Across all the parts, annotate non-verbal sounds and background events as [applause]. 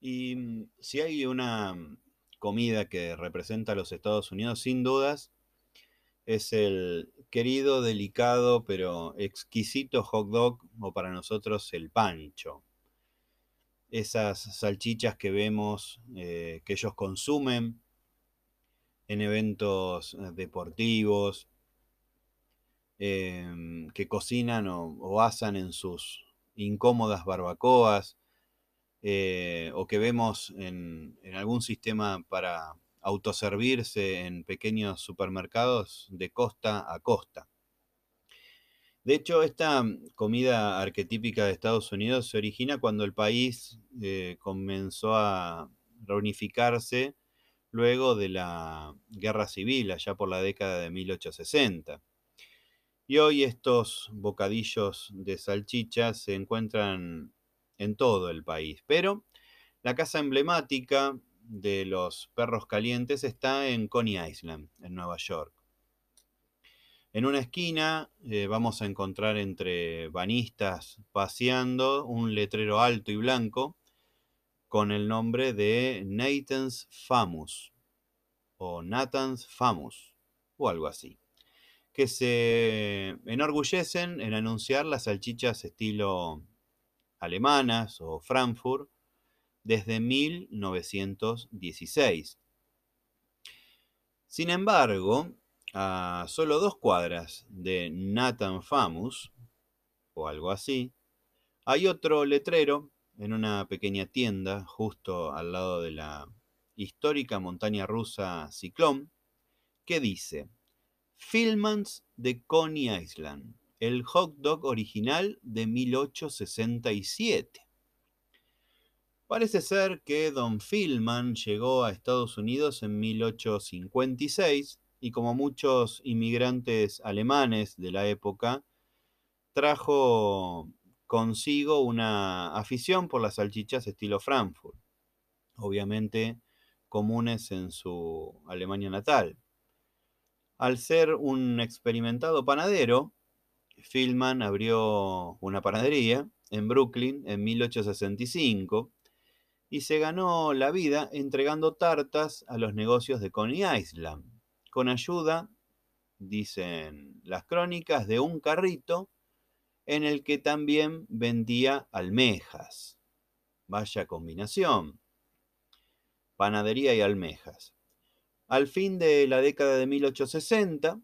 si hay una mm, comida que representa a los Estados Unidos, sin dudas, es el querido, delicado, pero exquisito hot dog, o para nosotros el pancho. Esas salchichas que vemos eh, que ellos consumen en eventos eh, deportivos, em, que cocinan o, asan en sus incómodas barbacoas, eh, o que vemos en, algún sistema para autoservirse en pequeños supermercados de costa a costa. De hecho, esta comida arquetípica de Estados Unidos se origina cuando el país eh, comenzó a reunificarse luego de la guerra civil, allá por la década de 1860. Y hoy estos bocadillos de salchicha se encuentran en todo el país. Pero la casa emblemática de los perros calientes está en Coney Island, en Nueva York. En una esquina eh, vamos a encontrar entre banistas paseando un letrero alto y blanco con el nombre de Nathan's Famous o Nathan's Famous o algo así, que se enorgullecen en anunciar las salchichas estilo alemanas o Frankfurt desde 1916. Sin embargo, a solo dos cuadras de Nathan Famous, o algo así, hay otro letrero en una pequeña tienda justo al lado de la histórica montaña rusa Ciclón, que dice, Filmans de Coney Island, el hot dog original de 1867. Parece ser que Don Filman llegó a Estados Unidos en 1856 y como muchos inmigrantes alemanes de la época, trajo consigo una afición por las salchichas estilo Frankfurt, obviamente comunes en su Alemania natal. Al ser un experimentado panadero, Filman abrió una panadería en Brooklyn en 1865 y se ganó la vida entregando tartas a los negocios de Coney Island, con ayuda, dicen las crónicas, de un carrito en el que también vendía almejas. Vaya combinación. Panadería y almejas. Al fin de la década de 1860,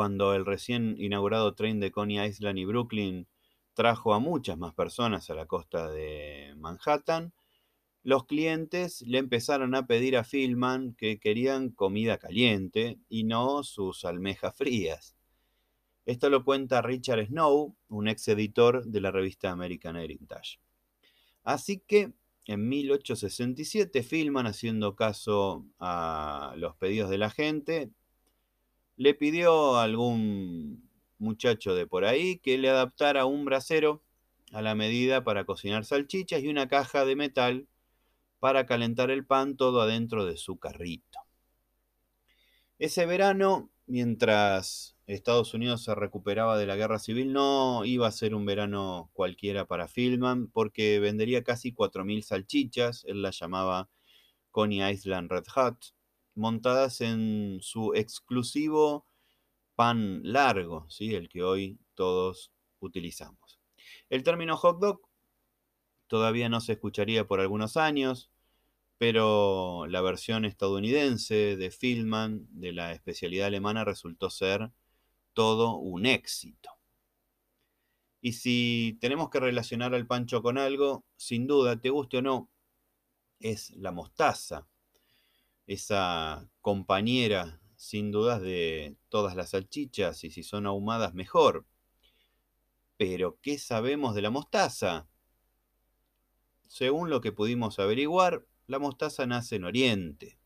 cuando el recién inaugurado tren de Coney Island y Brooklyn trajo a muchas más personas a la costa de Manhattan, los clientes le empezaron a pedir a Philman que querían comida caliente y no sus almejas frías. Esto lo cuenta Richard Snow, un ex editor de la revista American Heritage. Así que en 1867, Philman, haciendo caso a los pedidos de la gente, le pidió a algún muchacho de por ahí que le adaptara un brasero a la medida para cocinar salchichas y una caja de metal para calentar el pan todo adentro de su carrito. Ese verano, mientras Estados Unidos se recuperaba de la guerra civil, no iba a ser un verano cualquiera para Filman, porque vendería casi 4.000 salchichas, él las llamaba Coney Island Red Hot, montadas en su exclusivo pan largo, ¿sí? el que hoy todos utilizamos. El término hot dog todavía no se escucharía por algunos años, pero la versión estadounidense de Filman de la especialidad alemana resultó ser todo un éxito. Y si tenemos que relacionar al pancho con algo, sin duda, te guste o no, es la mostaza esa compañera, sin dudas, de todas las salchichas y si son ahumadas, mejor. Pero, ¿qué sabemos de la mostaza? Según lo que pudimos averiguar, la mostaza nace en Oriente.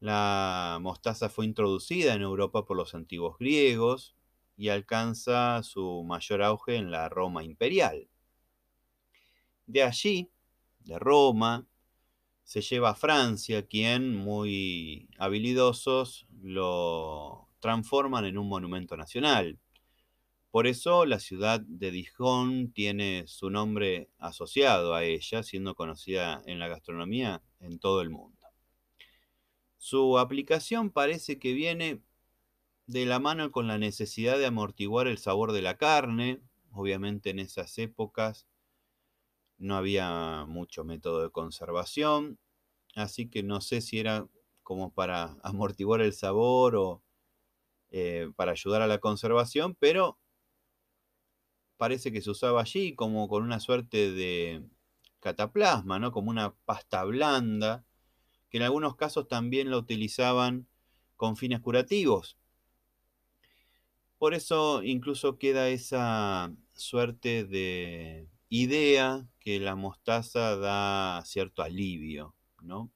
La mostaza fue introducida en Europa por los antiguos griegos y alcanza su mayor auge en la Roma imperial. De allí, de Roma, se lleva a Francia, quien, muy habilidosos, lo transforman en un monumento nacional. Por eso la ciudad de Dijon tiene su nombre asociado a ella, siendo conocida en la gastronomía en todo el mundo. Su aplicación parece que viene de la mano con la necesidad de amortiguar el sabor de la carne. Obviamente en esas épocas no había mucho método de conservación, así que no sé si era como para [laughs] amortiguar el sabor o eh, para ayudar a la conservación, pero parece que se usaba allí como con una suerte de cataplasma, ¿no? Como una pasta blanda, que en algunos casos también la utilizaban con fines curativos. Por eso incluso queda esa suerte de idea que la mostaza da cierto alivio, ¿no?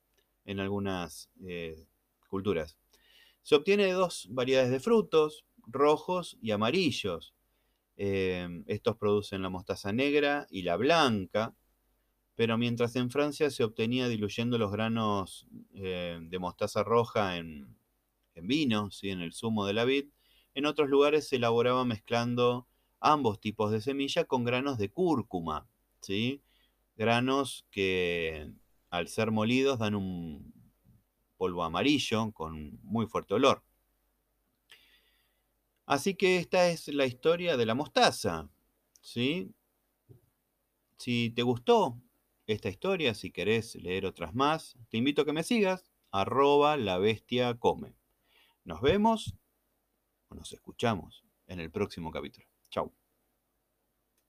En algunas eh, culturas. Se obtiene de dos variedades de frutos, rojos y amarillos. Em, estos producen la mostaza negra y la blanca, pero mientras en Francia se obtenía diluyendo los granos eh, de mostaza roja en, vino, ¿sí? en el zumo de la vid, en otros lugares se elaboraba mezclando ambos tipos de semilla con granos de cúrcuma, ¿sí? granos que al ser molidos dan un polvo amarillo con muy fuerte olor. Así que esta es la historia de la mostaza. ¿sí? Si te gustó esta historia, si querés leer otras más, te invito a que me sigas, arroba la bestia come. Nos vemos o nos escuchamos en el próximo capítulo. Ciao.